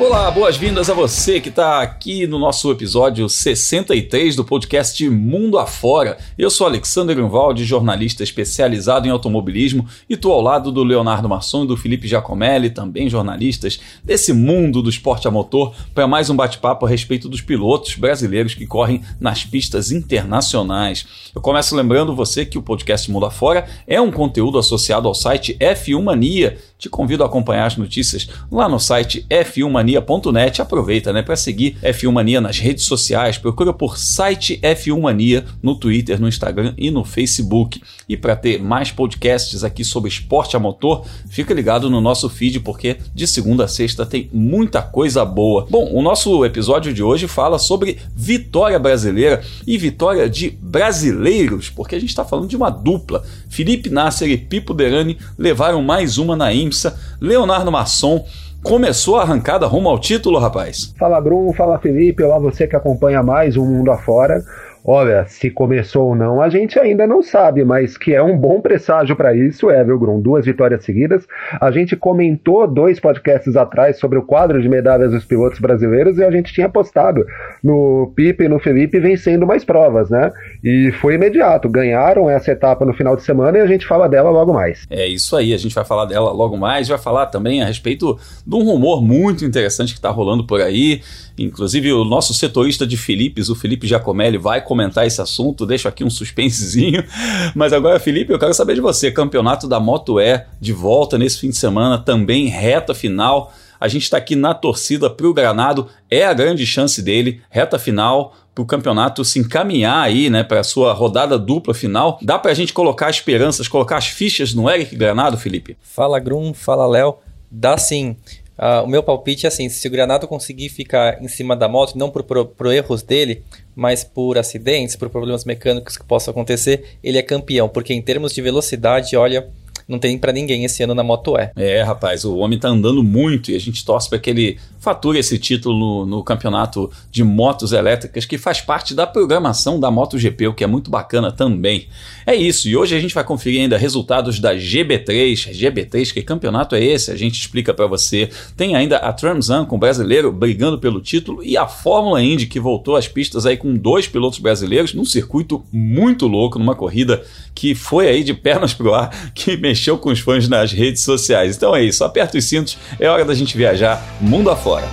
Olá, boas-vindas a você que está aqui no nosso episódio 63 do podcast Mundo Afora. Eu sou Alexander Grunwald, jornalista especializado em automobilismo, e estou ao lado do Leonardo Masson e do Felipe Giacomelli, também jornalistas desse mundo do esporte a motor, para mais um bate-papo a respeito dos pilotos brasileiros que correm nas pistas internacionais. Eu começo lembrando você que o podcast Mundo Afora é um conteúdo associado ao site F1 Mania. Te convido a acompanhar as notícias lá no site F1 Mania.net. Aproveita, né, para seguir F1 Mania nas redes sociais. Procura por site F1 Mania no Twitter, no Instagram e no Facebook. E para ter mais podcasts aqui sobre esporte a motor, fica ligado no nosso feed porque de segunda a sexta tem muita coisa boa. Bom, o nosso episódio de hoje fala sobre vitória brasileira e vitória de brasileiros, porque a gente está falando de uma dupla. Felipe Nasser e Pipo Derani levaram mais uma na IMSA. Leonardo Masson Começou a arrancada rumo ao título, rapaz. Fala Bruno, fala Felipe, olá você que acompanha mais o Mundo Afora. Olha, se começou ou não, a gente ainda não sabe, mas que é um bom presságio para isso, é, viu, Grum? Duas vitórias seguidas. A gente comentou dois podcasts atrás sobre o quadro de medalhas dos pilotos brasileiros e a gente tinha apostado no Pipe e no Felipe vencendo mais provas, né? E foi imediato. Ganharam essa etapa no final de semana e a gente fala dela logo mais. É isso aí, a gente vai falar dela logo mais. Vai falar também a respeito de um rumor muito interessante que está rolando por aí. Inclusive, o nosso setorista de Filipes, o Felipe Giacomelli, vai comentar esse assunto. Deixo aqui um suspensezinho. Mas agora, Felipe, eu quero saber de você. Campeonato da Moto E de volta nesse fim de semana, também reta final. A gente está aqui na torcida para o Granado, é a grande chance dele, reta final, para o campeonato se encaminhar aí, né, para a sua rodada dupla final. Dá para a gente colocar esperanças, colocar as fichas no Eric Granado, Felipe? Fala Grum, fala Léo. Dá sim. Uh, o meu palpite é assim: se o Granado conseguir ficar em cima da moto, não por, por, por, erros dele, mas por acidentes, por problemas mecânicos que possam acontecer, ele é campeão. Porque em termos de velocidade, olha, não tem para ninguém esse ano na Moto E. É, rapaz, o homem tá andando muito e a gente torce para que ele fature esse título no, no, campeonato de motos elétricas que faz parte da programação da MotoGP, o que é muito bacana também. É isso, e hoje a gente vai conferir ainda resultados da GB3. GB3, que campeonato é esse? A gente explica para você. Tem ainda a Tramzan com o brasileiro brigando pelo título e a Fórmula Indy que voltou às pistas aí com dois pilotos brasileiros num circuito muito louco, numa corrida que foi aí de pernas pro ar, que mexeu com os fãs nas redes sociais. Então é isso, aperta os cintos, é hora da gente viajar mundo afora.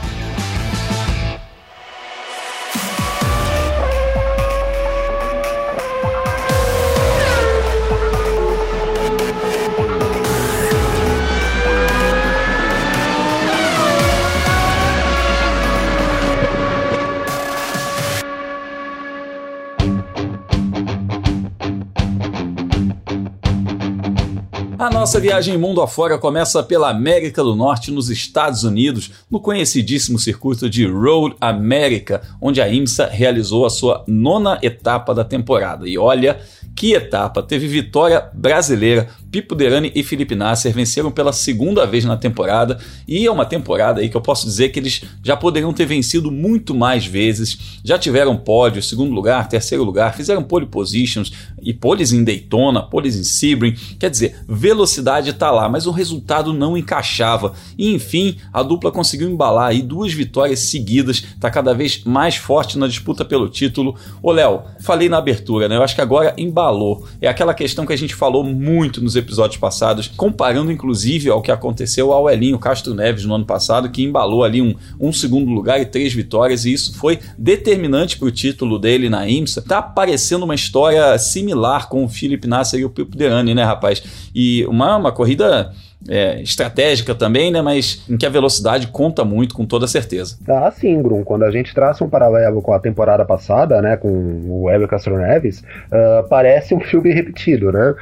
Nossa viagem mundo afora começa pela América do Norte, nos Estados Unidos, no conhecidíssimo circuito de Road America, onde a IMSA realizou a sua nona etapa da temporada. E olha que etapa! Teve vitória brasileira. Pipo Derani e Felipe Nasser venceram pela segunda vez na temporada e é uma temporada aí que eu posso dizer que eles já poderiam ter vencido muito mais vezes. Já tiveram pódio, segundo lugar, terceiro lugar, fizeram pole positions e poles em Daytona, poles em Sebring. Quer dizer, velocidade está lá, mas o resultado não encaixava. E enfim, a dupla conseguiu embalar aí duas vitórias seguidas, está cada vez mais forte na disputa pelo título. Ô Léo, falei na abertura, né? Eu acho que agora embalou embalou. É aquela questão que a gente falou muito nos episódios passados, comparando inclusive ao que aconteceu ao Elinho Castro Neves no ano passado, que embalou ali um, um segundo lugar e três vitórias, e isso foi determinante para o título dele na IMSA. Tá parecendo uma história similar com o Felipe Nasser e o Pipo Derani, né, rapaz? E uma, uma corrida é, estratégica também, né? Mas em que a velocidade conta muito, com toda certeza. Ah, sim, Grum. Quando a gente traça um paralelo com a temporada passada, né? Com o Hélio Castro Neves, uh, parece um filme repetido, né?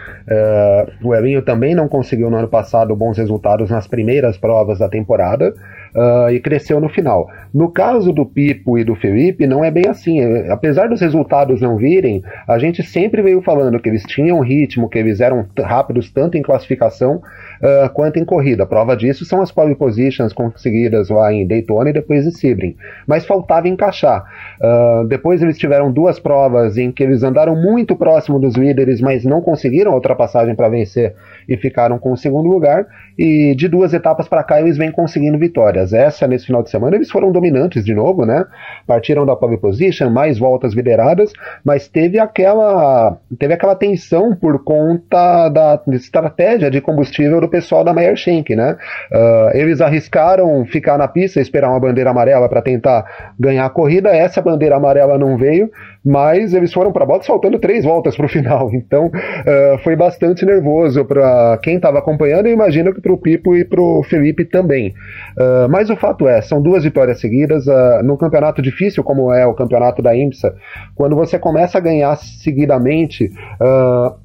Uh, o Elinho também não conseguiu no ano passado bons resultados nas primeiras provas da temporada. Uh, e cresceu no final. No caso do Pipo e do Felipe, não é bem assim. Apesar dos resultados não virem, a gente sempre veio falando que eles tinham ritmo, que eles eram rápidos tanto em classificação uh, quanto em corrida. Prova disso são as pole positions conseguidas lá em Daytona e depois em Sebring. Mas faltava encaixar. Uh, depois eles tiveram duas provas em que eles andaram muito próximo dos líderes, mas não conseguiram a ultrapassagem para vencer e ficaram com o segundo lugar. E de duas etapas para cá eles vêm conseguindo vitórias. Essa, nesse final de semana, eles foram dominantes de novo, né? Partiram da pole position, mais voltas lideradas, mas teve aquela, teve aquela tensão por conta da estratégia de combustível do pessoal da Meyer Shank, né? Uh, eles arriscaram ficar na pista, esperar uma bandeira amarela para tentar ganhar a corrida. Essa bandeira amarela não veio, mas eles foram para a box faltando três voltas para o final. Então uh, foi bastante nervoso para quem estava acompanhando e imagino que para o Pipo e para o Felipe também. Uh, mas o fato é, são duas vitórias seguidas uh, num campeonato difícil como é o campeonato da IMSA. Quando você começa a ganhar seguidamente,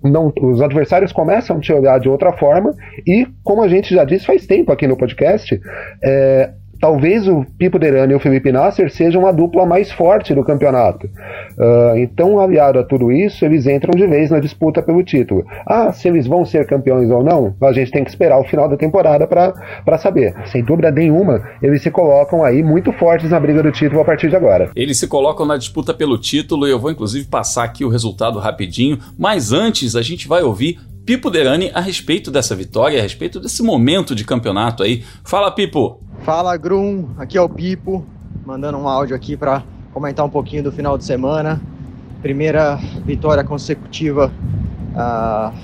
não, os adversários começam a te olhar de outra forma e, como a gente já disse faz tempo aqui no podcast, é, talvez o Pipo Derani e o Felipe Nasser sejam a dupla mais forte do campeonato. Uh, então, aliado a tudo isso, eles entram de vez na disputa pelo título. Ah, se eles vão ser campeões ou não, a gente tem que esperar o final da temporada para saber. Sem dúvida nenhuma, eles se colocam aí muito fortes na briga do título a partir de agora. Eles se colocam na disputa pelo título e eu vou inclusive passar aqui o resultado rapidinho, mas antes a gente vai ouvir Pipo Derani a respeito dessa vitória, a respeito desse momento de campeonato aí. Fala, Pipo! Fala Grum, aqui é o Pipo, mandando um áudio aqui para comentar um pouquinho do final de semana. Primeira vitória consecutiva uh,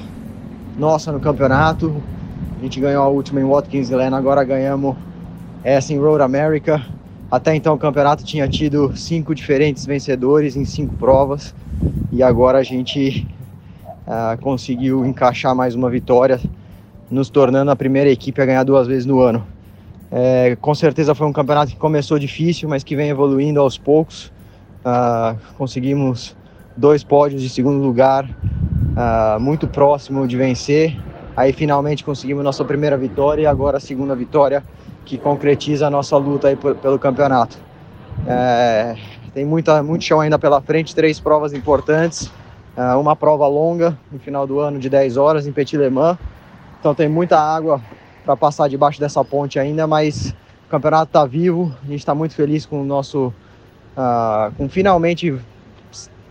nossa no campeonato. A gente ganhou a última em Watkins Glen, agora ganhamos essa em Road America. Até então o campeonato tinha tido cinco diferentes vencedores em cinco provas e agora a gente uh, conseguiu encaixar mais uma vitória, nos tornando a primeira equipe a ganhar duas vezes no ano. É, com certeza foi um campeonato que começou difícil, mas que vem evoluindo aos poucos. Uh, conseguimos dois pódios de segundo lugar, uh, muito próximo de vencer. Aí finalmente conseguimos nossa primeira vitória e agora a segunda vitória que concretiza a nossa luta aí pelo campeonato. É, tem muita, muito chão ainda pela frente, três provas importantes, uma prova longa no final do ano de 10 horas em Petit Le Mans. Então tem muita água para passar debaixo dessa ponte ainda, mas o campeonato está vivo, a gente está muito feliz com o nosso, uh, com finalmente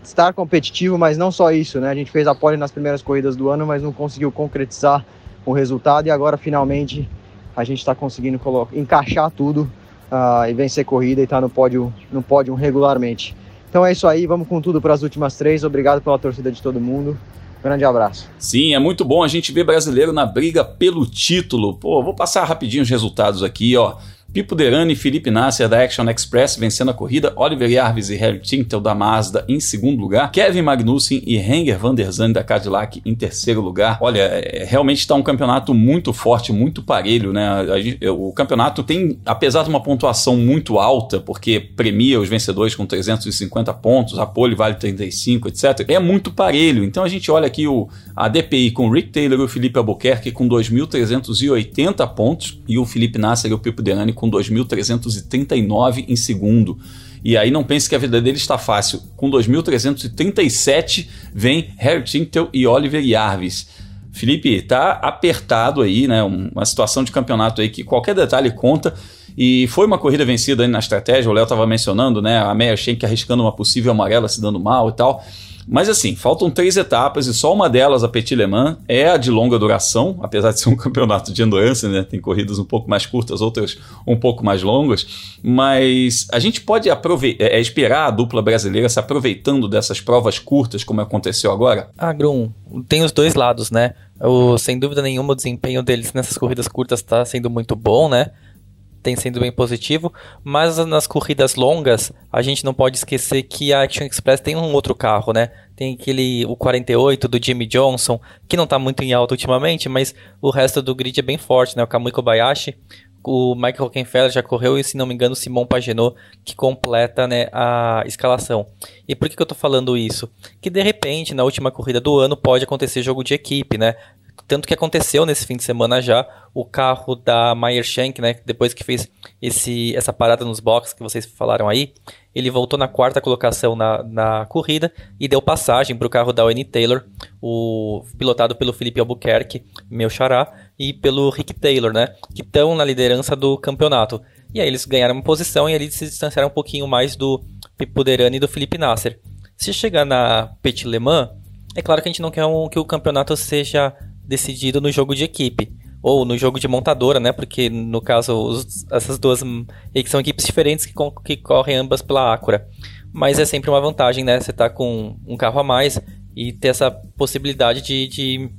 estar competitivo, mas não só isso, né? A gente fez a pole nas primeiras corridas do ano, mas não conseguiu concretizar o resultado e agora finalmente a gente está conseguindo encaixar tudo uh, e vencer corrida e estar tá no pódio, no pódio regularmente. Então é isso aí, vamos com tudo para as últimas três. Obrigado pela torcida de todo mundo. Grande abraço. Sim, é muito bom a gente ver brasileiro na briga pelo título. Pô, vou passar rapidinho os resultados aqui, ó. Pipo Derani e Felipe Nasser da Action Express vencendo a corrida, Oliver Jarvis e Harry Tintel da Mazda em segundo lugar, Kevin Magnussen e Henger van der Zandt da Cadillac em terceiro lugar. Olha, é, realmente está um campeonato muito forte, muito parelho, né? o campeonato tem, apesar de uma pontuação muito alta, porque premia os vencedores com 350 pontos, a pole vale 35, etc. É muito parelho. Então a gente olha aqui o, a DPI com o Rick Taylor e o Felipe Albuquerque com 2.380 pontos e o Felipe Nasser e o Pipo Derani com com 2.339 em segundo. E aí não pense que a vida dele está fácil. Com 2.337 vem Harry Tintel e Oliver Jarvis. Felipe, tá apertado aí, né? Uma situação de campeonato aí que qualquer detalhe conta. E foi uma corrida vencida aí na estratégia, o Léo estava mencionando, né? A Meia Schenck arriscando uma possível amarela, se dando mal e tal. Mas assim, faltam três etapas e só uma delas, a Petit Le Mans, é a de longa duração, apesar de ser um campeonato de endurance, né? Tem corridas um pouco mais curtas, outras um pouco mais longas. Mas a gente pode é, é, esperar a dupla brasileira se aproveitando dessas provas curtas, como aconteceu agora? Ah, Grum, tem os dois lados, né? O, sem dúvida nenhuma, o desempenho deles nessas corridas curtas está sendo muito bom, né? Tem sido bem positivo, mas nas corridas longas, a gente não pode esquecer que a Action Express tem um outro carro, né? Tem aquele o 48 do Jimmy Johnson, que não está muito em alta ultimamente, mas o resto do grid é bem forte, né? O Kamui Kobayashi, o Michael Rockefeller já correu e, se não me engano, o Simon Pagenaud que completa né, a escalação. E por que, que eu estou falando isso? Que de repente, na última corrida do ano, pode acontecer jogo de equipe, né? Tanto que aconteceu nesse fim de semana já o carro da Meyer Shank, né? Depois que fez esse, essa parada nos boxes que vocês falaram aí, ele voltou na quarta colocação na, na corrida e deu passagem para o carro da Wayne Taylor, o, pilotado pelo Felipe Albuquerque, meu xará, e pelo Rick Taylor, né? Que estão na liderança do campeonato. E aí eles ganharam uma posição e ali se distanciaram um pouquinho mais do Pipo Derani e do Felipe Nasser. Se chegar na Petit Le Mans, é claro que a gente não quer um, que o campeonato seja decidido no jogo de equipe. ou no jogo de montadora, né? Porque no caso os, essas duas são equipes diferentes que, que correm ambas pela Acura. Mas é sempre uma vantagem, né? Você tá com um carro a mais e ter essa possibilidade de, de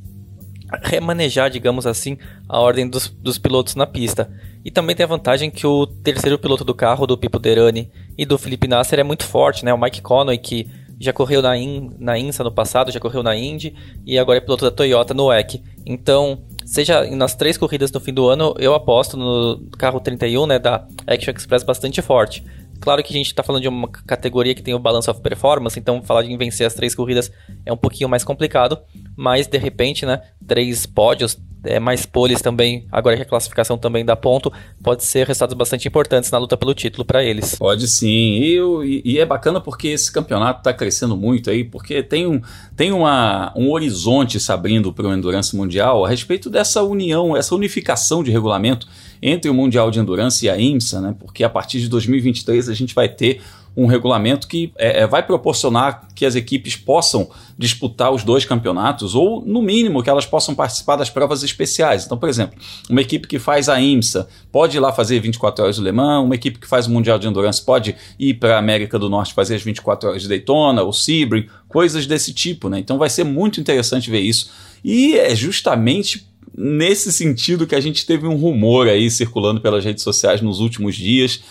remanejar, digamos assim, a ordem dos, dos pilotos na pista. E também tem a vantagem que o terceiro piloto do carro, do Pipo Derani e do Felipe Nasser, é muito forte, né? O Mike Conway, que já correu na, In, na INSA no passado, já correu na Indy e agora é piloto da Toyota no WEC. Então, seja nas três corridas no fim do ano, eu aposto no carro 31 né, da Action Express bastante forte. Claro que a gente está falando de uma categoria que tem o Balance of Performance, então falar de vencer as três corridas é um pouquinho mais complicado, mas de repente, né, três pódios, é, mais poles também, agora que a classificação também dá ponto, pode ser resultados bastante importantes na luta pelo título para eles. Pode sim, e, e, e, é bacana porque esse campeonato está crescendo muito aí, porque tem um, tem uma, um horizonte se abrindo para o Endurance Mundial a respeito dessa união, essa unificação de regulamento entre o Mundial de Endurance e a IMSA, né? Porque a partir de 2023 a gente vai ter um regulamento que é, é, vai proporcionar que as equipes possam disputar os dois campeonatos, ou no mínimo que elas possam participar das provas especiais. Então, por exemplo, uma equipe que faz a IMSA pode ir lá fazer 24 horas do Le Mans, uma equipe que faz o Mundial de Endurance pode ir para a América do Norte fazer as 24 horas de Daytona, ou Sebring, coisas desse tipo. Né? Então vai ser muito interessante ver isso. E é justamente nesse sentido que a gente teve um rumor aí circulando pelas redes sociais nos últimos dias.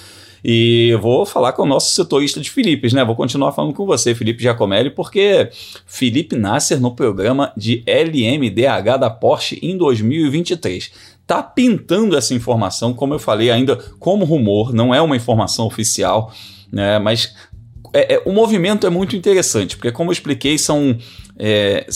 E vou falar com o nosso setorista de Felipe, né? Vou continuar falando com você, Felipe Giacomelli, porque Felipe Nasser no programa de LMDH da Porsche em 2023 tá pintando essa informação, como eu falei, ainda como rumor, não é uma informação oficial, né? Mas é, é, o movimento é muito interessante, porque como eu expliquei, são é,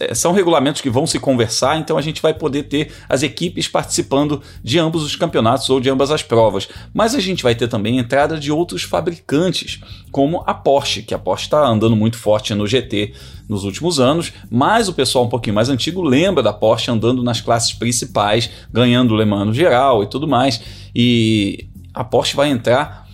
é, são regulamentos que vão se conversar, então a gente vai poder ter as equipes participando de ambos os campeonatos ou de ambas as provas. Mas a gente vai ter também entrada de outros fabricantes, como a Porsche, que a Porsche está andando muito forte no GT nos últimos anos, mas o pessoal um pouquinho mais antigo lembra da Porsche andando nas classes principais, ganhando o Le Mans no geral e tudo mais. E a Porsche vai entrar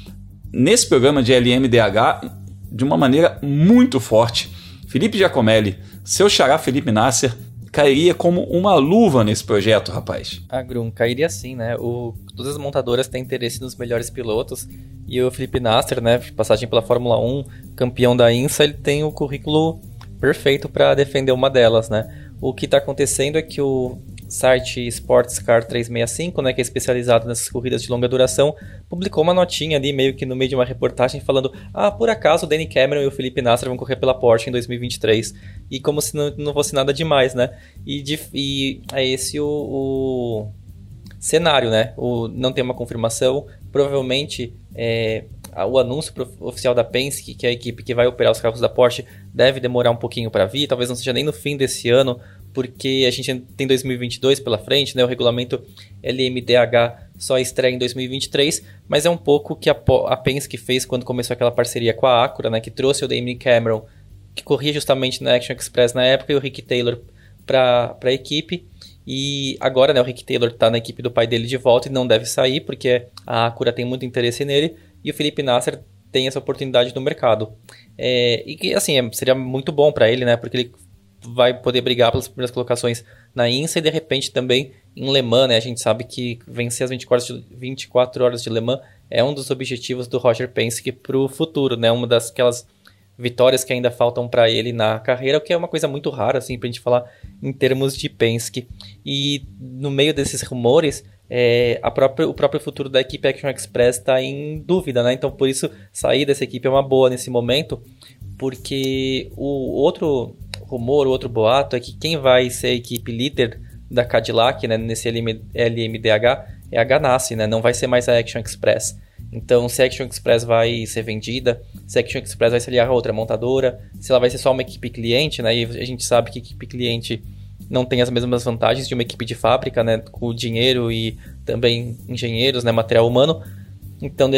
nesse programa de LMDH de uma maneira muito forte Felipe Giacomelli, seu xará Felipe Nasser, cairia como uma luva nesse projeto, rapaz. A Grum, cairia sim, né? O, todas as montadoras têm interesse nos melhores pilotos e o Felipe Nasser, né, passagem pela Fórmula 1, campeão da INSA, ele tem o currículo perfeito para defender uma delas, né? O que está acontecendo é que o site Sportscar 365, né, que é especializado nessas corridas de longa duração, publicou uma notinha ali, meio que no meio de uma reportagem, falando: ah, por acaso o Danny Cameron e o Felipe Nasser vão correr pela Porsche em 2023. E como se não, não fosse nada demais, né? E, de, e é esse o, o cenário, né? O, não tem uma confirmação, provavelmente. É, o anúncio oficial da Penske, que é a equipe que vai operar os carros da Porsche, deve demorar um pouquinho para vir, talvez não seja nem no fim desse ano, porque a gente tem 2022 pela frente, né? O regulamento LMDH só estreia em 2023, mas é um pouco que a, a Penske fez quando começou aquela parceria com a Acura, né? Que trouxe o Damien Cameron, que corria justamente na Action Express na época, e o Rick Taylor para a equipe. E agora, né, o Rick Taylor está na equipe do pai dele de volta e não deve sair, porque a Acura tem muito interesse nele, e o Felipe Nasser tem essa oportunidade no mercado. É, e que, assim, é, seria muito bom para ele, né, porque ele vai poder brigar pelas primeiras colocações na INSA e de repente também em Le Mans, né? A gente sabe que vencer as 24 horas de, 24 horas de Le Mans é um dos objetivos do Roger Penske para o futuro, né? Uma das aquelas vitórias que ainda faltam para ele na carreira, o que é uma coisa muito rara, assim, para a gente falar em termos de Penske. E no meio desses rumores, é, a própria, o próprio futuro da equipe Action Express está em dúvida, né? Então, por isso, sair dessa equipe é uma boa nesse momento, porque o outro rumor, outro boato é que quem vai ser a equipe líder da Cadillac, né, nesse LM, LMDH, é a Ganassi, né? Não vai ser mais a Action Express. Então, se a Action Express vai ser vendida, se a Action Express vai se aliar a outra montadora, se ela vai ser só uma equipe cliente, né? E a gente sabe que equipe cliente não tem as mesmas vantagens de uma equipe de fábrica, né? Com dinheiro e também engenheiros, né? Material humano. Então,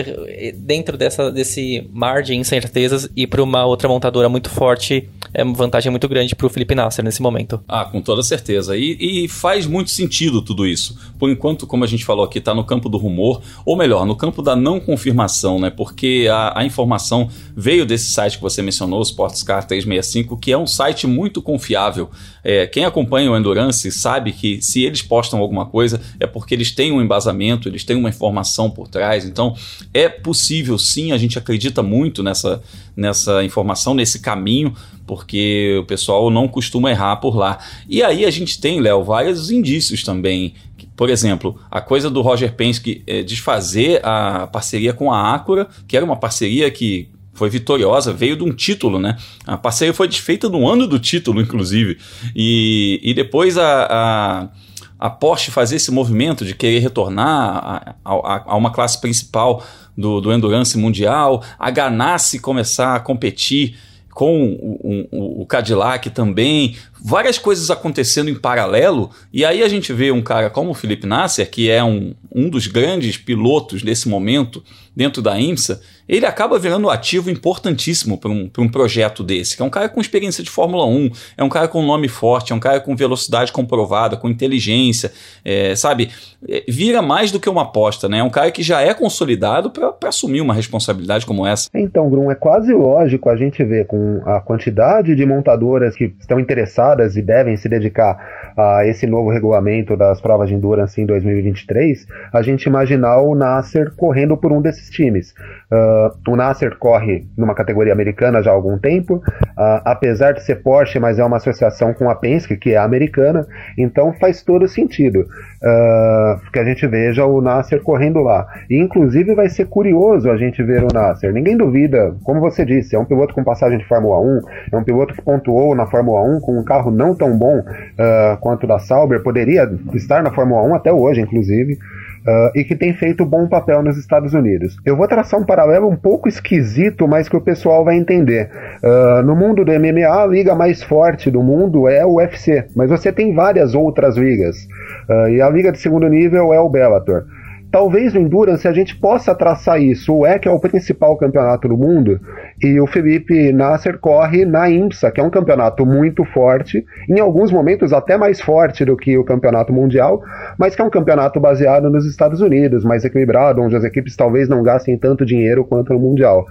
dentro dessa, desse mar de incertezas, ir para uma outra montadora muito forte é uma vantagem muito grande para o Felipe Nasser nesse momento. Ah, com toda certeza. E, e, faz muito sentido tudo isso. Por enquanto, como a gente falou aqui, está no campo do rumor, ou melhor, no campo da não confirmação, né? Porque a, a informação veio desse site que você mencionou, o Sportscar 365, que é um site muito confiável. É, quem acompanha o Endurance sabe que se eles postam alguma coisa é porque eles têm um embasamento, eles têm uma informação por trás. Então, é possível sim, a gente acredita muito nessa, nessa informação, nesse caminho, porque o pessoal não costuma errar por lá. E aí a gente tem, Léo, vários indícios também. Por exemplo, a coisa do Roger Penske é, desfazer a parceria com a Acura, que era uma parceria que foi vitoriosa, veio de um título, né? A parceria foi desfeita no ano do título, inclusive. E, e depois a, a, a Porsche fazer esse movimento de querer retornar a, a, a uma classe principal do, do Endurance Mundial, a Ganassi começar a competir com o, o, o, Cadillac também, várias coisas acontecendo em paralelo, e aí a gente vê um cara como o Felipe Nasser, que é um, um dos grandes pilotos nesse momento dentro da IMSA, ele acaba virando um ativo importantíssimo para um, um projeto desse, que é um cara com experiência de Fórmula 1, é um cara com nome forte, é um cara com velocidade comprovada, com inteligência, é, sabe? É, vira mais do que uma aposta, né? É um cara que já é consolidado para assumir uma responsabilidade como essa. Então, Grum, é quase lógico a gente ver com a quantidade de montadoras que estão interessadas e devem se dedicar a esse novo regulamento das provas de endurance em 2023, a gente imaginar o Nasser correndo por um desses times. Uh, o Nasser corre numa categoria americana já há algum tempo, uh, apesar de ser Porsche, mas é uma associação com a Penske, que é americana, então faz todo sentido uh, que a gente veja o Nasser correndo lá. E inclusive vai ser curioso a gente ver o Nasser. Ninguém duvida, como você disse, é um piloto com passagem de Fórmula 1, é um piloto que pontuou na Fórmula 1 com um carro não tão bom quanto da Sauber, poderia estar na Fórmula 1 até hoje, inclusive. Uh, e que tem feito bom papel nos Estados Unidos. Eu vou traçar um paralelo um pouco esquisito, mas que o pessoal vai entender. Uh, no mundo do MMA, a liga mais forte do mundo é o UFC, mas você tem várias outras ligas. Uh, e a liga de segundo nível é o Bellator. Talvez no Endurance a gente possa traçar isso. O EC é o principal campeonato do mundo e o Felipe Nasser corre na IMSA, que é um campeonato muito forte, em alguns momentos até mais forte do que o campeonato mundial, mas que é um campeonato baseado nos Estados Unidos, mais equilibrado, onde as equipes talvez não gastem tanto dinheiro quanto no mundial.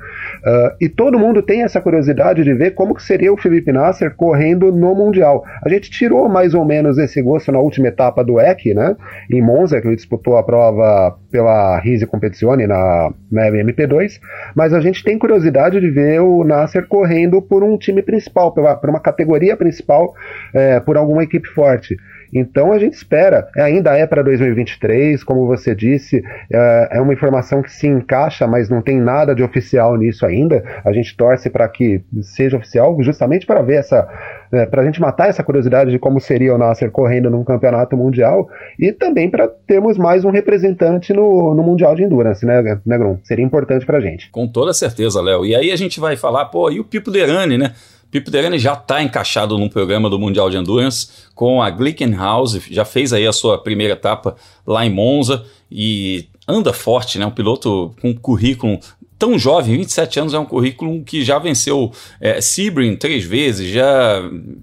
Uh, e todo mundo tem essa curiosidade de ver como seria o Felipe Nasser correndo no mundial. A gente tirou mais ou menos esse gosto na última etapa do EC, né, em Monza, que ele disputou a prova pela Rise Competizione na, na MP2, mas a gente tem curiosidade de ver o Nasser correndo por um time principal, pela, por uma categoria principal, é, por alguma equipe forte. Então a gente espera, ainda é para 2023, como você disse, é, é, uma informação que se encaixa, mas não tem nada de oficial nisso ainda. A gente torce para que seja oficial, justamente para ver essa né, para a gente matar essa curiosidade de como seria o Nasser correndo num campeonato mundial e também para termos mais um representante no, no Mundial de Endurance, né, né Grum? Seria importante para a gente. Com toda certeza, Léo. E aí a gente vai falar, pô, e o Pipo Derani, né? Pipo Derani já está encaixado num programa do Mundial de Endurance com a Glickenhaus, já fez aí a sua primeira etapa lá em Monza e anda forte, né? Um piloto com currículo tão jovem, 27 anos, é um currículo que já venceu é, Sebring três vezes, já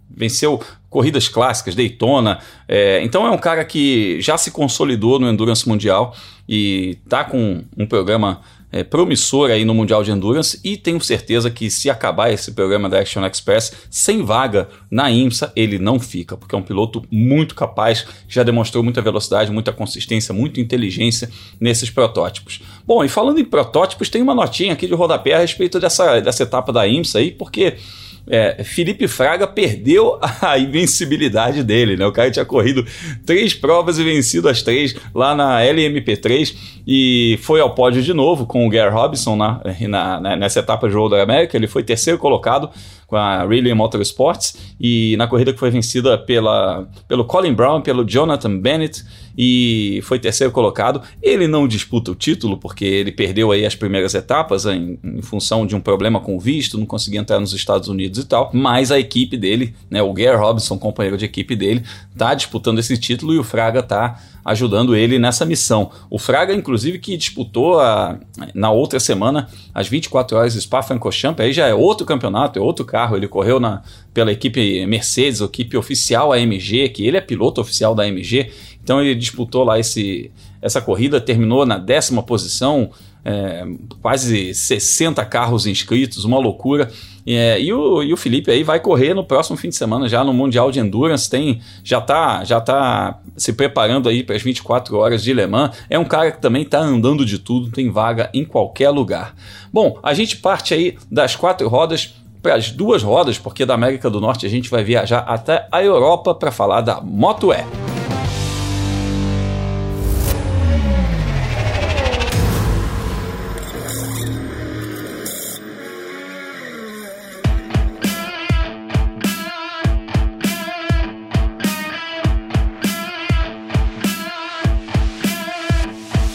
venceu corridas clássicas, Daytona. É, então é um cara que já se consolidou no Endurance Mundial e tá com um programa é, promissor aí no Mundial de Endurance e tenho certeza que se acabar esse programa da Action Express sem vaga na IMSA, ele não fica, porque é um piloto muito capaz, já demonstrou muita velocidade, muita consistência, muita inteligência nesses protótipos. Bom, e falando em protótipos, tem uma notinha aqui de rodapé a respeito dessa, dessa etapa da IMSA aí, porque é, Felipe Fraga perdeu a invencibilidade dele, né? O cara tinha corrido três provas e vencido as três lá na LMP3 e foi ao pódio de novo com o Gary Robinson na, na, nessa etapa de Road América. Ele foi terceiro colocado com a Riley Motorsports e na corrida que foi vencida pela, pelo Colin Brown, pelo Jonathan Bennett e foi terceiro colocado. Ele não disputa o título porque ele perdeu aí as primeiras etapas em, em função de um problema com o visto, não conseguia entrar nos Estados Unidos e tal. Mas a equipe dele, né, o Gare Robinson, companheiro de equipe dele, tá disputando esse título e o Fraga tá ajudando ele nessa missão. O Fraga, inclusive, que disputou a, na outra semana as 24 horas Spa-Francorchamps, aí já é outro campeonato, é outro carro. Ele correu na, pela equipe Mercedes, equipe oficial AMG, que ele é piloto oficial da AMG. Então ele disputou lá esse, essa corrida, terminou na décima posição, é, quase 60 carros inscritos, uma loucura. É, e, o, e o Felipe aí vai correr no próximo fim de semana, já no Mundial de Endurance, tem, já está já tá se preparando aí para as 24 horas de Le Mans. É um cara que também está andando de tudo, tem vaga em qualquer lugar. Bom, a gente parte aí das quatro rodas para as duas rodas, porque da América do Norte a gente vai viajar até a Europa para falar da Moto E.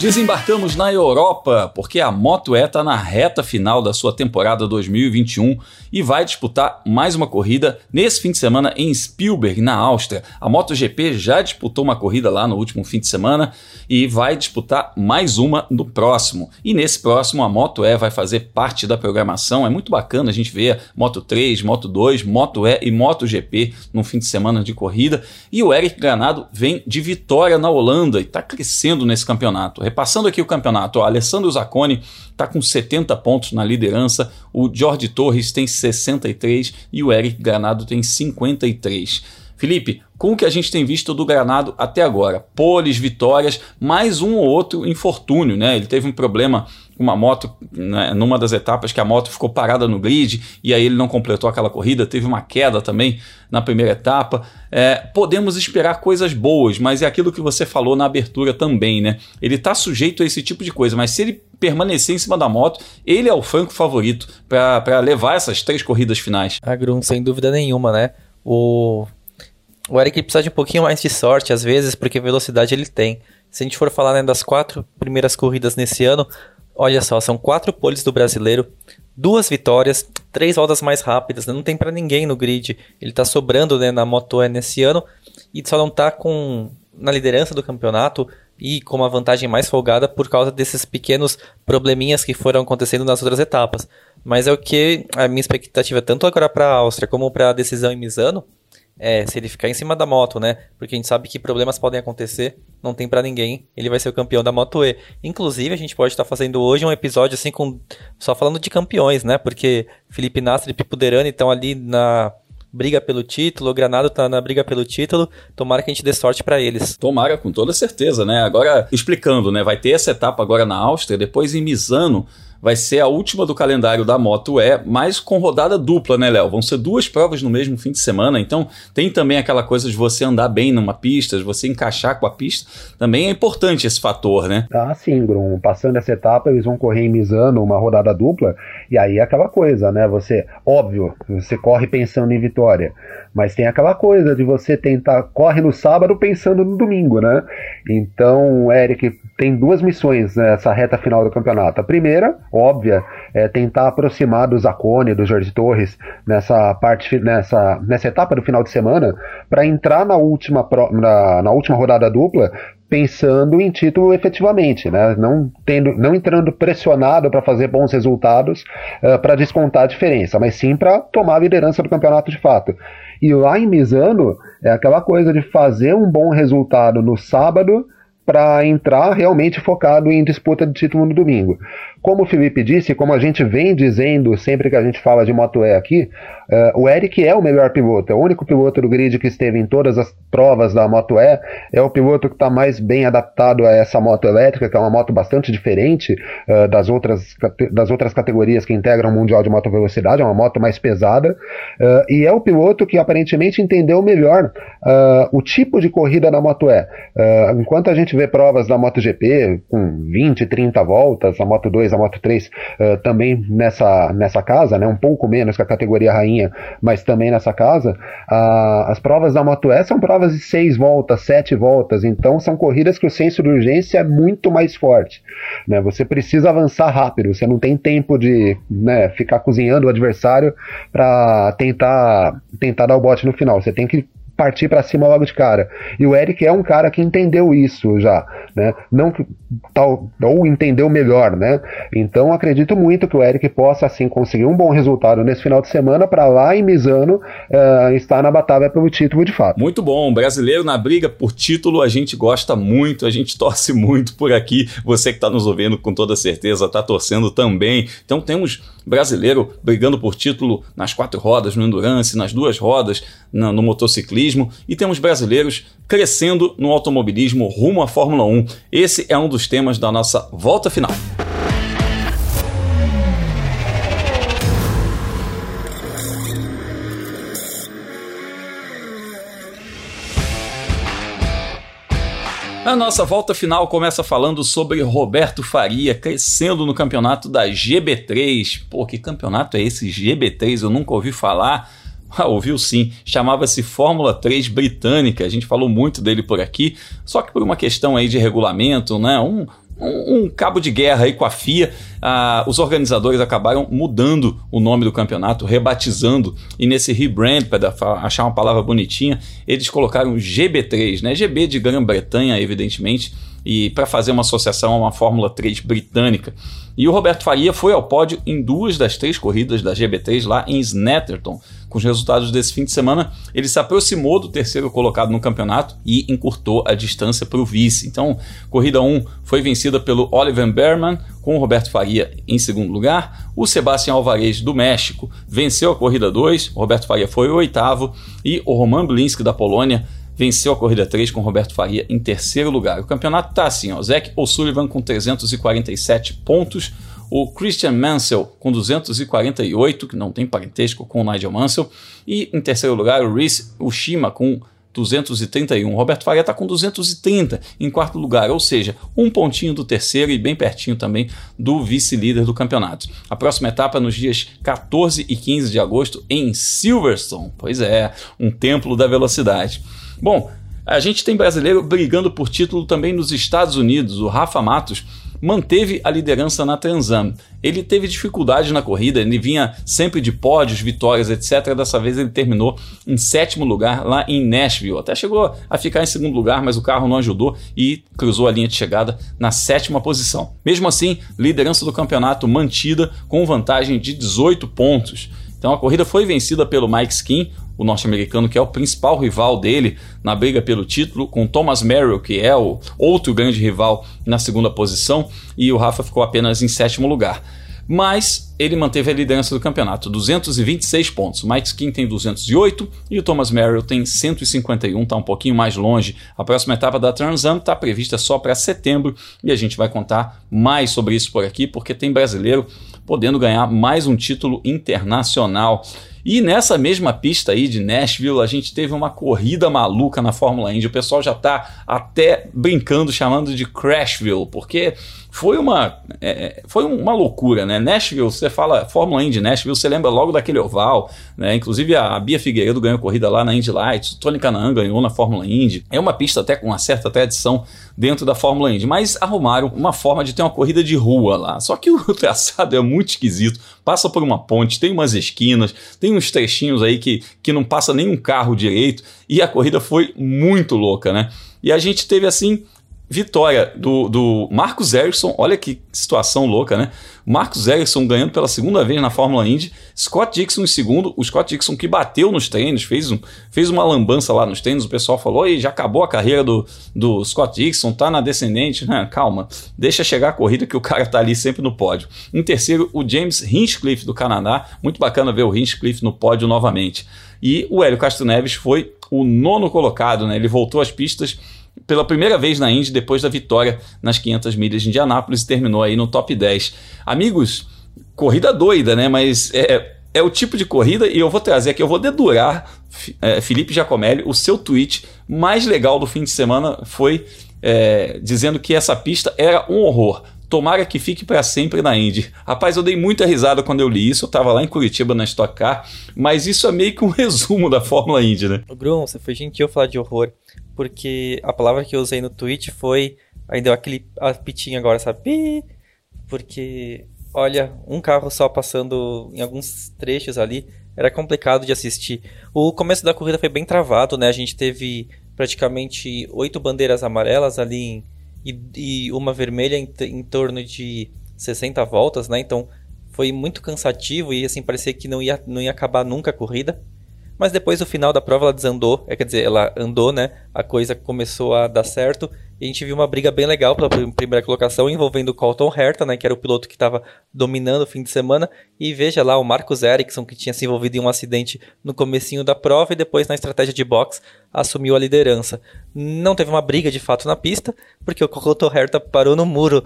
Desembarcamos na Europa, porque a Moto E está na reta final da sua temporada 2021 e vai disputar mais uma corrida nesse fim de semana em Spielberg, na Áustria. A MotoGP já disputou uma corrida lá no último fim de semana e vai disputar mais uma no próximo. E nesse próximo a Moto E vai fazer parte da programação. É muito bacana a gente ver Moto 3, Moto 2, Moto E e MotoGP no fim de semana de corrida. E o Eric Granado vem de vitória na Holanda e está crescendo nesse campeonato Passando aqui o campeonato, Alessandro Zacconi está com 70 pontos na liderança, o Jorge Torres tem 63 e o Eric Granado tem 53. Felipe, com o que a gente tem visto do Granado até agora, poles, vitórias, mais um ou outro infortúnio, né? Ele teve um problema uma moto, né, numa das etapas que a moto ficou parada no grid e aí ele não completou aquela corrida, teve uma queda também na primeira etapa. É, podemos esperar coisas boas, mas é aquilo que você falou na abertura também, né? Ele está sujeito a esse tipo de coisa, mas se ele permanecer em cima da moto, ele é o franco favorito para levar essas três corridas finais. A Grum, sem dúvida nenhuma, né? O, o Eric precisa de um pouquinho mais de sorte às vezes, porque velocidade ele tem. Se a gente for falar né, das quatro primeiras corridas nesse ano, Olha só, são quatro poles do brasileiro, duas vitórias, três voltas mais rápidas, né? não tem para ninguém no grid. Ele tá sobrando né, na Moto E nesse ano e só não tá com na liderança do campeonato e com uma vantagem mais folgada por causa desses pequenos probleminhas que foram acontecendo nas outras etapas. Mas é o que a minha expectativa tanto agora para a Áustria como para a decisão em Misano é, se ele ficar em cima da moto, né? Porque a gente sabe que problemas podem acontecer, não tem para ninguém, ele vai ser o campeão da Moto E. Inclusive, a gente pode estar fazendo hoje um episódio assim com só falando de campeões, né? Porque Felipe Nastra e Pipo Derani estão ali na briga pelo título, o Granado tá na briga pelo título, tomara que a gente dê sorte para eles. Tomara, com toda certeza, né? Agora, explicando, né? Vai ter essa etapa agora na Áustria, depois em Misano, vai ser a última do calendário da Moto E, mas com rodada dupla, né, Léo? Vão ser duas provas no mesmo fim de semana, então tem também aquela coisa de você andar bem numa pista, de você encaixar com a pista. Também é importante esse fator, né? Ah, sim, Grum. Passando essa etapa, eles vão correr em Misano, uma rodada dupla, e aí é aquela coisa, né? Você, óbvio, você corre pensando em vitória, mas tem aquela coisa de você tentar, corre no sábado pensando no domingo, né? Então, Eric tem duas missões nessa reta final do campeonato. A primeira, óbvia, é tentar aproximar do Zacone, do Jorge Torres, nessa parte, nessa, nessa etapa do final de semana, para entrar na última, na, na última rodada dupla pensando em título efetivamente, né? não, tendo, não entrando pressionado para fazer bons resultados uh, para descontar a diferença, mas sim para tomar a liderança do campeonato de fato. E lá em Misano é aquela coisa de fazer um bom resultado no sábado para entrar realmente focado em disputa de título no domingo. Como o Felipe disse, como a gente vem dizendo sempre que a gente fala de Moto E aqui, uh, o Eric é o melhor piloto, é o único piloto do grid que esteve em todas as provas da Moto E, é o piloto que está mais bem adaptado a essa moto elétrica, que é uma moto bastante diferente uh, das, outras, das outras categorias que integram o Mundial de Moto Velocidade, é uma moto mais pesada, uh, e é o piloto que aparentemente entendeu melhor o tipo de corrida da Moto E. enquanto a gente vê provas da MotoGP com 20, 30 voltas, a Moto 2, a Moto 3 uh, também nessa, nessa casa, né, um pouco menos que a categoria rainha, mas também nessa casa. Uh, as provas da Moto E são provas de 6 voltas, 7 voltas, então são corridas que o senso de urgência é muito mais forte. Né? Você precisa avançar rápido, você não tem tempo de né, ficar cozinhando o adversário para tentar, tentar dar o bote no final. Você tem que partir para cima logo de cara. E o Eric é um cara que entendeu isso já, né? Não que tal ou entendeu melhor, né? Então acredito muito que o Eric possa assim conseguir um bom resultado nesse final de semana para lá em Misano uh, estar na batalha pelo título de fato. Muito bom, brasileiro na briga por título a gente gosta muito, a gente torce muito por aqui. Você que está nos ouvindo com toda certeza está torcendo também. Então temos brasileiro brigando por título nas quatro rodas, no endurance, nas duas rodas, no, no motociclismo e temos brasileiros crescendo no automobilismo rumo à Fórmula 1. Esse é um dos temas da nossa volta final. A nossa volta final começa falando sobre Roberto Faria crescendo no campeonato da GB3. Pô, que campeonato é esse GB3? Eu nunca ouvi falar. Ah, ouviu sim, chamava-se Fórmula 3 Britânica, a gente falou muito dele por aqui, só que por uma questão aí de regulamento, né, um, um, um cabo de guerra aí com a FIA, ah, os organizadores acabaram mudando o nome do campeonato, rebatizando, e nesse rebrand, para achar uma palavra bonitinha, eles colocaram GB3, né, GB de Grã-Bretanha, evidentemente, e para fazer uma associação a uma Fórmula 3 britânica. E o Roberto Faria foi ao pódio em duas das três corridas da GB3 lá em Snetterton. Com os resultados desse fim de semana, ele se aproximou do terceiro colocado no campeonato e encurtou a distância para o vice. Então, corrida 1 foi vencida pelo Oliver Berman, com o Roberto Faria em segundo lugar. O Sebastião Alvarez do México venceu a corrida 2, o Roberto Faria foi o oitavo e o Roman Blinsky da Polônia venceu a corrida 3 com Roberto Faria em terceiro lugar. O campeonato está assim, ó, Zac O'Sullivan com 347 pontos, o Christian Mansell com 248, que não tem parentesco com o Nigel Mansell, e em terceiro lugar o Rhys Ushima com 231. O Roberto Faria está com 230 em quarto lugar, ou seja, um pontinho do terceiro e bem pertinho também do vice-líder do campeonato. A próxima etapa é nos dias 14 e 15 de agosto em Silverstone. Pois é, um templo da velocidade. Bom, a gente tem brasileiro brigando por título também nos Estados Unidos. O Rafa Matos manteve a liderança na Transam. Ele teve dificuldade na corrida, ele vinha sempre de pódios, vitórias, etc. Dessa vez ele terminou em sétimo lugar lá em Nashville. Até chegou a ficar em segundo lugar, mas o carro não ajudou e cruzou a linha de chegada na sétima posição. Mesmo assim, liderança do campeonato mantida com vantagem de 18 pontos. Então a corrida foi vencida pelo Mike Skin, o norte-americano, que é o principal rival dele na briga pelo título, com Thomas Merrill, que é o outro grande rival, na segunda posição, e o Rafa ficou apenas em sétimo lugar. Mas ele manteve a liderança do campeonato, 226 pontos. Mike Skin tem 208 e o Thomas Merrill tem 151, está um pouquinho mais longe. A próxima etapa da Transam está prevista só para setembro e a gente vai contar mais sobre isso por aqui, porque tem brasileiro podendo ganhar mais um título internacional. E nessa mesma pista aí de Nashville, a gente teve uma corrida maluca na Fórmula Indy. O pessoal já está até brincando, chamando de Crashville, porque foi uma, é, é, foi uma loucura, né? Nashville, você fala Fórmula Indy Nashville, você lembra logo daquele oval, né? Inclusive a Bia Figueiredo ganhou corrida lá na Indy Lights, Tony Canaan ganhou na Fórmula Indy. É uma pista até com uma certa tradição dentro da Fórmula Indy, mas arrumaram uma forma de ter uma corrida de rua lá. Só que o traçado é muito esquisito, passa por uma ponte, tem umas esquinas, tem uns trechinhos aí que, que não passa nenhum carro direito, e a corrida foi muito louca, né? E a gente teve assim vitória do, do Marcos Ericsson, olha que situação louca, né? Marcos Ericsson ganhando pela segunda vez na Fórmula Indy, Scott Dixon em segundo, o Scott Dixon que bateu nos treinos, fez, um, fez uma lambança lá nos treinos, o pessoal falou, e já acabou a carreira do, do Scott Dixon, tá na descendente, né? calma, deixa chegar a corrida que o cara tá ali sempre no pódio. Em terceiro, o James Hinchcliffe do Canadá, muito bacana ver o Hinchcliffe no pódio novamente. E o Hélio Castro Neves foi o nono colocado, né? ele voltou às pistas pela primeira vez na Indy depois da vitória nas 500 milhas de Indianápolis e terminou aí no top 10. Amigos, corrida doida, né? Mas é, é o tipo de corrida e eu vou trazer aqui, eu vou dedurar é, Felipe Giacomelli, o seu tweet mais legal do fim de semana foi é, dizendo que essa pista era um horror. Tomara que fique para sempre na Indy. Rapaz, eu dei muita risada quando eu li isso. Eu tava lá em Curitiba na Stock Car, mas isso é meio que um resumo da Fórmula Indy, né? Grum, você foi gentil falar de horror, porque a palavra que eu usei no tweet foi. Aí deu aquele pitinho agora, sabe? Porque, olha, um carro só passando em alguns trechos ali era complicado de assistir. O começo da corrida foi bem travado, né? A gente teve praticamente oito bandeiras amarelas ali em, e, e, uma vermelha em, em, torno de 60 voltas, né? Então foi muito cansativo e assim parecia que não ia, não ia acabar nunca a corrida. Mas depois do final da prova ela desandou, é, quer dizer, ela andou, né? A coisa começou a dar certo e a gente viu uma briga bem legal pela primeira colocação envolvendo o Colton Herta, né, que era o piloto que estava dominando o fim de semana, e veja lá o Marcos Ericsson que tinha se envolvido em um acidente no comecinho da prova e depois na estratégia de box assumiu a liderança. Não teve uma briga de fato na pista, porque o Colton Herta parou no muro.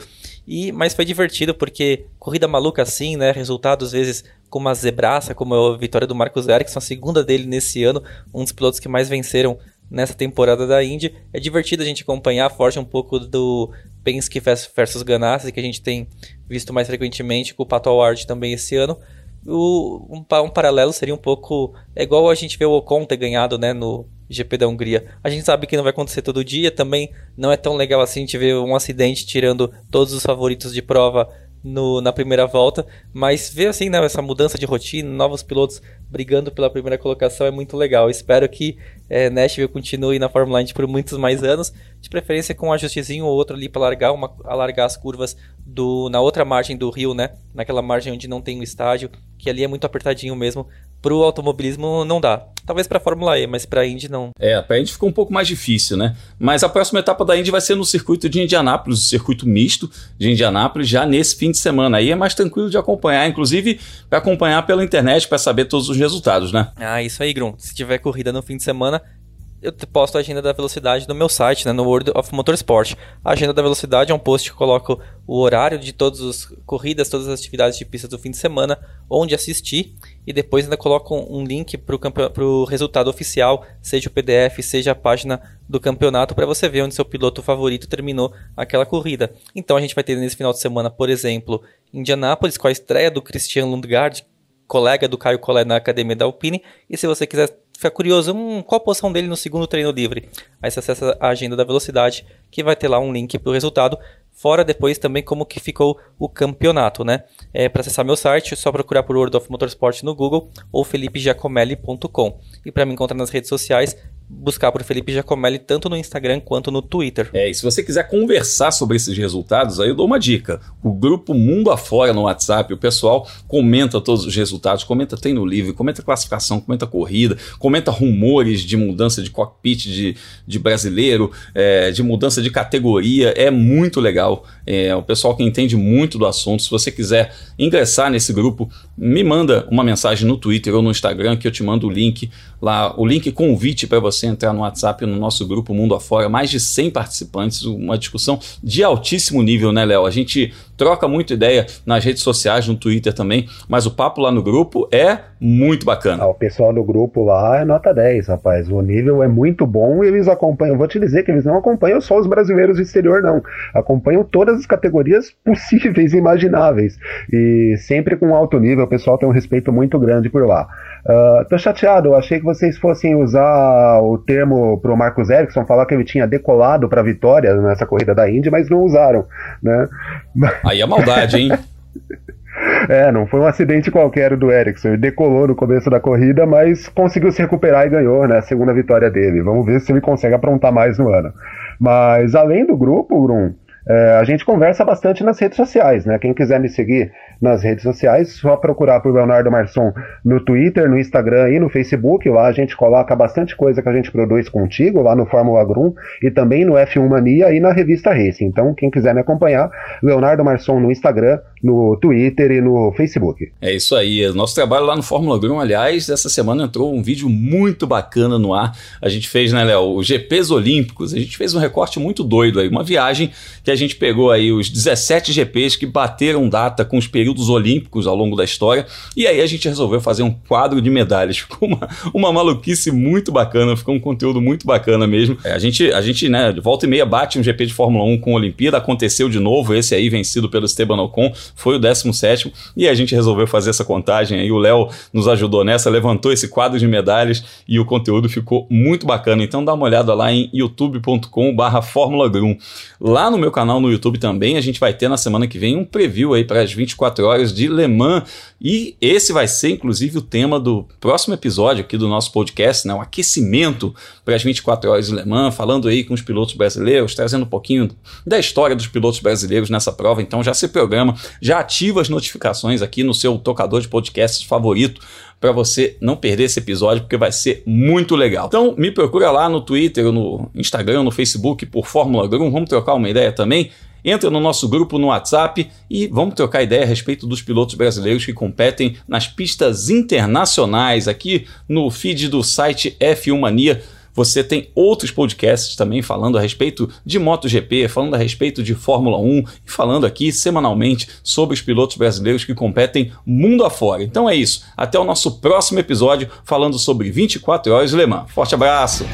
E mas foi divertido porque corrida maluca assim, né, resultados às vezes com uma zebraça, como a vitória do Marcos Ericsson, a segunda dele nesse ano, um dos pilotos que mais venceram nessa temporada da Indy. É divertido a gente acompanhar, forte um pouco do Penske versus Ganassi, que a gente tem visto mais frequentemente com o Pato Award também esse ano. O, um, um, paralelo seria um pouco. É igual a gente vê o Ocon ter ganhado né, no GP da Hungria. A gente sabe que não vai acontecer todo dia, também não é tão legal assim a gente ver um acidente tirando todos os favoritos de prova no, na primeira volta, mas ver assim, né, essa mudança de rotina, novos pilotos brigando pela primeira colocação é muito legal. Espero que é, Nashville continue na Fórmula 1 por muitos mais anos, de preferência com um ajustezinho ou outro ali para largar, uma, alargar as curvas do, na outra margem do rio, né, naquela margem onde não tem o estádio, que ali é muito apertadinho mesmo, pro automobilismo não dá. Talvez para Fórmula E, mas para Indy não. É, para Indy ficou um pouco mais difícil, né? Mas a próxima etapa da Indy vai ser no circuito de Indianápolis, o circuito misto de Indianápolis, já nesse fim de semana. Aí é mais tranquilo de acompanhar, inclusive para acompanhar pela internet para saber todos os resultados, né? Ah, isso aí, Grum. Se tiver corrida no fim de semana, eu posto a agenda da velocidade no meu site, né, no World of Motorsport. A agenda da velocidade é um post que coloco o horário de todas as corridas, todas as atividades de pista do fim de semana, onde assistir, e depois ainda coloco um link para o resultado oficial, seja o PDF, seja a página do campeonato, para você ver onde seu piloto favorito terminou aquela corrida. Então a gente vai ter nesse final de semana, por exemplo, Indianápolis, com a estreia do Christian Lundgaard, colega do Caio Collet na academia da Alpine, e se você quiser fica curioso, hum, qual a posição dele no segundo treino livre? Aí você acessa a agenda da velocidade, que vai ter lá um link para o resultado, fora depois também como que ficou o campeonato, né? É, para acessar meu site, é só procurar por World of Motorsport no Google ou felipejacomelli.com. E para me encontrar nas redes sociais, buscar por Felipe Giacomelli tanto no Instagram quanto no Twitter. É, e se você quiser conversar sobre esses resultados, aí eu dou uma dica. O grupo Mundo Afora no WhatsApp, o pessoal comenta todos os resultados, comenta treino livre, comenta classificação, comenta corrida, comenta rumores de mudança de cockpit de, de brasileiro, é, de mudança de categoria. É muito legal. É o pessoal que entende muito do assunto. Se você quiser ingressar nesse grupo, me manda uma mensagem no Twitter ou no Instagram que eu te mando o link lá, o link convite para você entrar no WhatsApp no nosso grupo Mundo Afora, mais de 100 participantes, uma discussão de altíssimo nível, né, Léo? A gente troca muito ideia nas redes sociais, no Twitter também, mas o papo lá no grupo é muito bacana. Ah, o pessoal do grupo lá é nota 10, rapaz. O nível é muito bom e eles acompanham. Vou te dizer que eles não acompanham só os brasileiros do exterior, não. Acompanham todas as categorias possíveis e imagináveis. E sempre com alto nível, o pessoal tem um respeito muito grande por lá. Uh, tô chateado, achei que vocês fossem usar o termo pro Marcos Ericsson, falar que ele tinha decolado para vitória nessa corrida da Indy, mas não usaram, né? Aí é maldade, hein? É, não foi um acidente qualquer do Ericsson. Ele decolou no começo da corrida, mas conseguiu se recuperar e ganhou, né? A segunda vitória dele. Vamos ver se ele consegue aprontar mais no ano. Mas além do grupo, Grum, é, a gente conversa bastante nas redes sociais, né? Quem quiser me seguir nas redes sociais, só procurar por Leonardo Marçom no Twitter, no Instagram e no Facebook. Lá a gente coloca bastante coisa que a gente produz contigo, lá no Fórmula Grum e também no F1 Mania e na revista Race. Então, quem quiser me acompanhar, Leonardo Marçom no Instagram, no Twitter e no Facebook. É isso aí. Nosso trabalho lá no Fórmula Grum, aliás, essa semana entrou um vídeo muito bacana no ar. A gente fez, né, Léo, os GPs Olímpicos. A gente fez um recorte muito doido aí, uma viagem que a gente pegou aí os 17 GPs que bateram data com os períodos olímpicos ao longo da história, e aí a gente resolveu fazer um quadro de medalhas. Ficou uma, uma maluquice muito bacana, ficou um conteúdo muito bacana mesmo. É, a gente, a gente, né, volta e meia bate um GP de Fórmula 1 com a Olimpíada, aconteceu de novo, esse aí vencido pelo Esteban Ocon, foi o 17 e a gente resolveu fazer essa contagem aí, o Léo nos ajudou nessa, levantou esse quadro de medalhas e o conteúdo ficou muito bacana. Então dá uma olhada lá em youtube.com barra Fórmula Grum. Lá no meu canal no YouTube também a gente vai ter na semana que vem um preview aí para as 24 horas de Le Mans e esse vai ser inclusive o tema do próximo episódio aqui do nosso podcast, né? O aquecimento para as 24 horas de Le Mans, falando aí com os pilotos brasileiros, trazendo um pouquinho da história dos pilotos brasileiros nessa prova. Então já se programa, já ativa as notificações aqui no seu tocador de podcasts favorito para você não perder esse episódio, porque vai ser muito legal. Então, me procura lá no Twitter, no Instagram, no Facebook por Fórmula Grum, vamos trocar uma ideia também. Entra no nosso grupo no WhatsApp e vamos trocar ideia a respeito dos pilotos brasileiros que competem nas pistas internacionais aqui no feed do site F1 Mania. Você tem outros podcasts também falando a respeito de MotoGP, falando a respeito de Fórmula 1 e falando aqui semanalmente sobre os pilotos brasileiros que competem mundo afora. Então é isso. Até o nosso próximo episódio falando sobre 24 horas de Le Mans. Forte abraço!